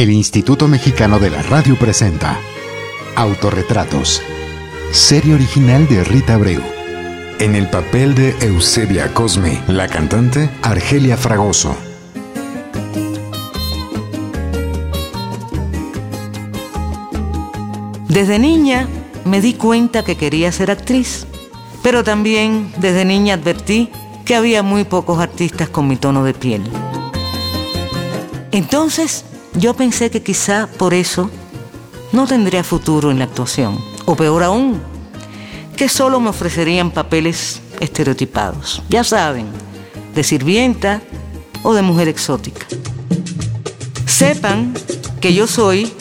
El Instituto Mexicano de la Radio presenta Autorretratos. Serie original de Rita Abreu. En el papel de Eusebia Cosme, la cantante Argelia Fragoso. Desde niña me di cuenta que quería ser actriz, pero también desde niña advertí que había muy pocos artistas con mi tono de piel. Entonces yo pensé que quizá por eso no tendría futuro en la actuación, o peor aún, que solo me ofrecerían papeles estereotipados, ya saben, de sirvienta o de mujer exótica. Sepan que yo soy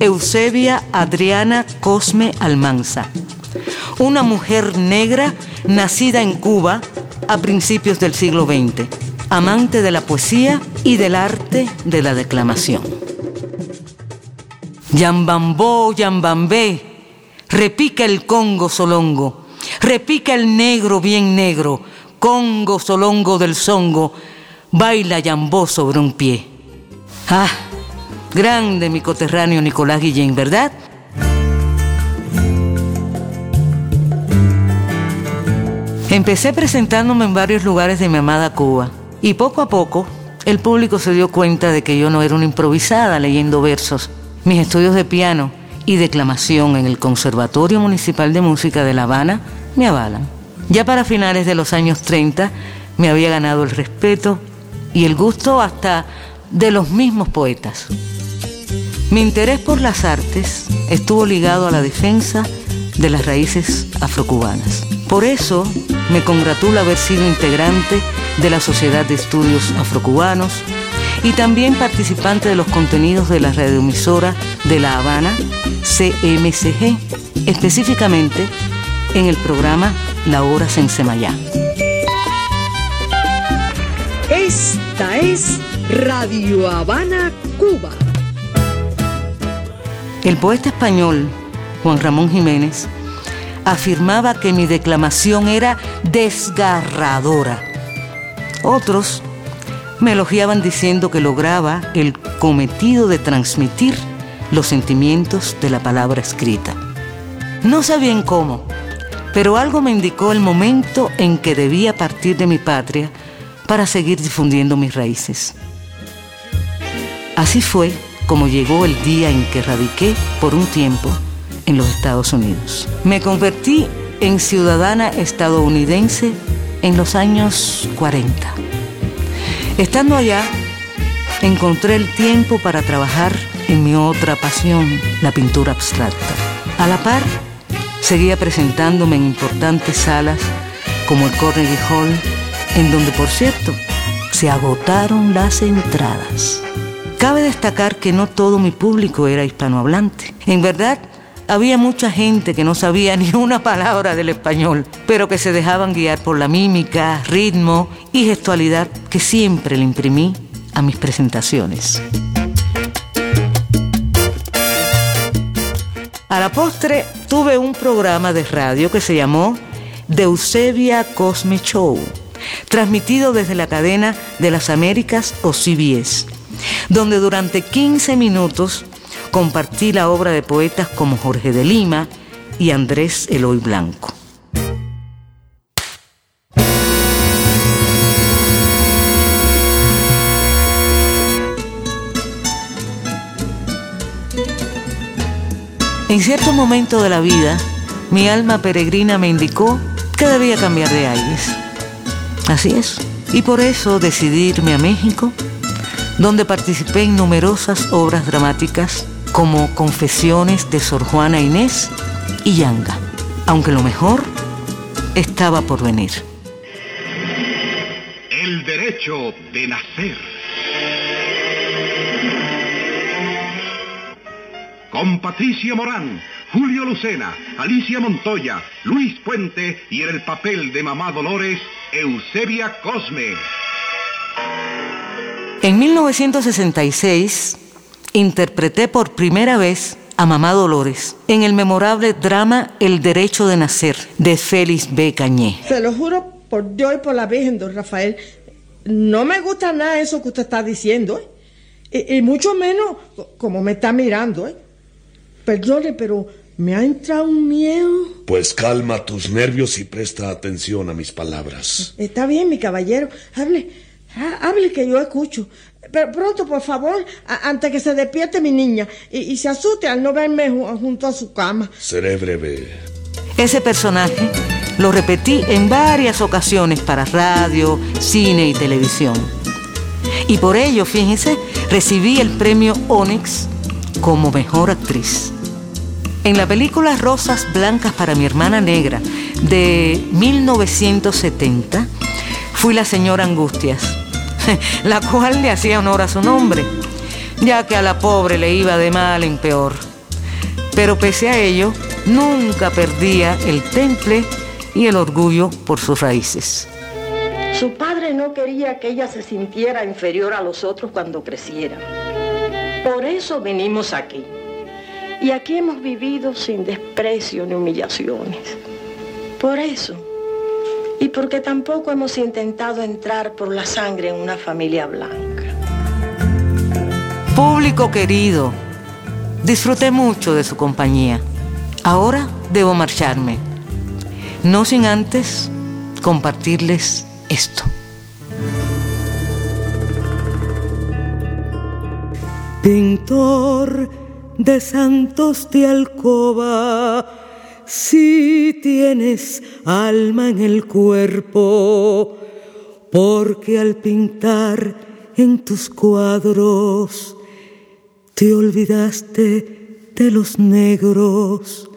Eusebia Adriana Cosme Almanza, una mujer negra nacida en Cuba a principios del siglo XX, amante de la poesía y del arte de la declamación. Yambambó, yambambé, repica el congo solongo, repica el negro bien negro, congo solongo del songo, baila yambó sobre un pie. Ah, grande mi coterráneo Nicolás Guillén, ¿verdad? Empecé presentándome en varios lugares de mi amada Cuba y poco a poco el público se dio cuenta de que yo no era una improvisada leyendo versos. Mis estudios de piano y declamación en el Conservatorio Municipal de Música de La Habana me avalan. Ya para finales de los años 30 me había ganado el respeto y el gusto hasta de los mismos poetas. Mi interés por las artes estuvo ligado a la defensa de las raíces afrocubanas. Por eso me congratula haber sido integrante de la Sociedad de Estudios Afrocubanos y también participante de los contenidos de la radioemisora de La Habana, CMCG, específicamente en el programa La Hora Sensemayá. Esta es Radio Habana, Cuba. El poeta español Juan Ramón Jiménez afirmaba que mi declamación era desgarradora. Otros me elogiaban diciendo que lograba el cometido de transmitir los sentimientos de la palabra escrita. No sabían cómo, pero algo me indicó el momento en que debía partir de mi patria para seguir difundiendo mis raíces. Así fue como llegó el día en que radiqué por un tiempo en los Estados Unidos. Me convertí en ciudadana estadounidense en los años 40. Estando allá, encontré el tiempo para trabajar en mi otra pasión, la pintura abstracta. A la par, seguía presentándome en importantes salas como el Carnegie Hall, en donde, por cierto, se agotaron las entradas. Cabe destacar que no todo mi público era hispanohablante. En verdad, había mucha gente que no sabía ni una palabra del español, pero que se dejaban guiar por la mímica, ritmo y gestualidad que siempre le imprimí a mis presentaciones. A la postre tuve un programa de radio que se llamó The Eusebia Cosme Show, transmitido desde la cadena de las Américas o CBS, donde durante 15 minutos compartí la obra de poetas como Jorge de Lima y Andrés Eloy Blanco. En cierto momento de la vida, mi alma peregrina me indicó que debía cambiar de aires. Así es. Y por eso decidí irme a México, donde participé en numerosas obras dramáticas como Confesiones de Sor Juana Inés y Yanga, aunque lo mejor estaba por venir. El derecho de nacer. Con Patricia Morán, Julio Lucena, Alicia Montoya, Luis Puente y en el papel de Mamá Dolores, Eusebia Cosme. En 1966 interpreté por primera vez a Mamá Dolores en el memorable drama El Derecho de Nacer de Félix B. Cañé. Se lo juro por Dios y por la Virgen, don Rafael, no me gusta nada eso que usted está diciendo. ¿eh? Y, mucho menos como me está mirando, ¿eh? Perdone, pero me ha entrado un miedo. Pues calma tus nervios y presta atención a mis palabras. Está bien, mi caballero. Hable, hable que yo escucho. Pero pronto, por favor, antes que se despierte mi niña y, se asuste al no verme junto a su cama. Seré breve. Ese personaje lo repetí en varias ocasiones para radio, cine y televisión. Y por ello, fíjense, recibí el premio Onyx como mejor actriz. En la película Rosas Blancas para mi hermana negra de 1970, fui la señora Angustias, la cual le hacía honor a su nombre, ya que a la pobre le iba de mal en peor. Pero pese a ello, nunca perdía el temple y el orgullo por sus raíces. Su padre no quería que ella se sintiera inferior a los otros cuando creciera. Por eso venimos aquí. Y aquí hemos vivido sin desprecio ni humillaciones. Por eso. Y porque tampoco hemos intentado entrar por la sangre en una familia blanca. Público querido, disfruté mucho de su compañía. Ahora debo marcharme. No sin antes compartirles esto. Pintor de santos de alcoba, si tienes alma en el cuerpo, porque al pintar en tus cuadros te olvidaste de los negros.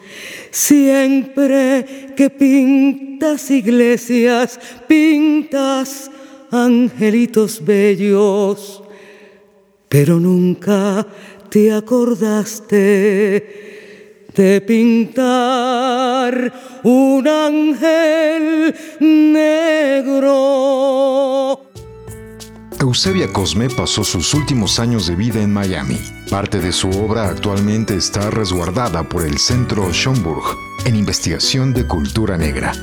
Siempre que pintas iglesias, pintas angelitos bellos, pero nunca te acordaste de pintar un ángel negro. Eusebia Cosme pasó sus últimos años de vida en Miami. Parte de su obra actualmente está resguardada por el Centro Schomburg en investigación de cultura negra.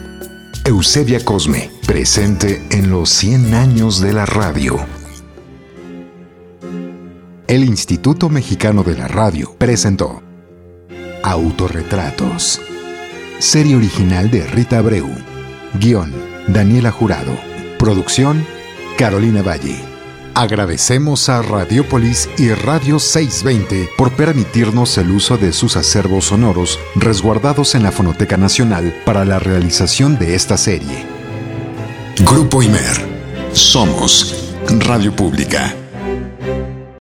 Eusebia Cosme, presente en los 100 años de la radio el Instituto Mexicano de la Radio presentó Autorretratos. Serie original de Rita Abreu. Guión, Daniela Jurado. Producción, Carolina Valle. Agradecemos a Radiopolis y Radio 620 por permitirnos el uso de sus acervos sonoros resguardados en la Fonoteca Nacional para la realización de esta serie. Grupo Imer. Somos Radio Pública.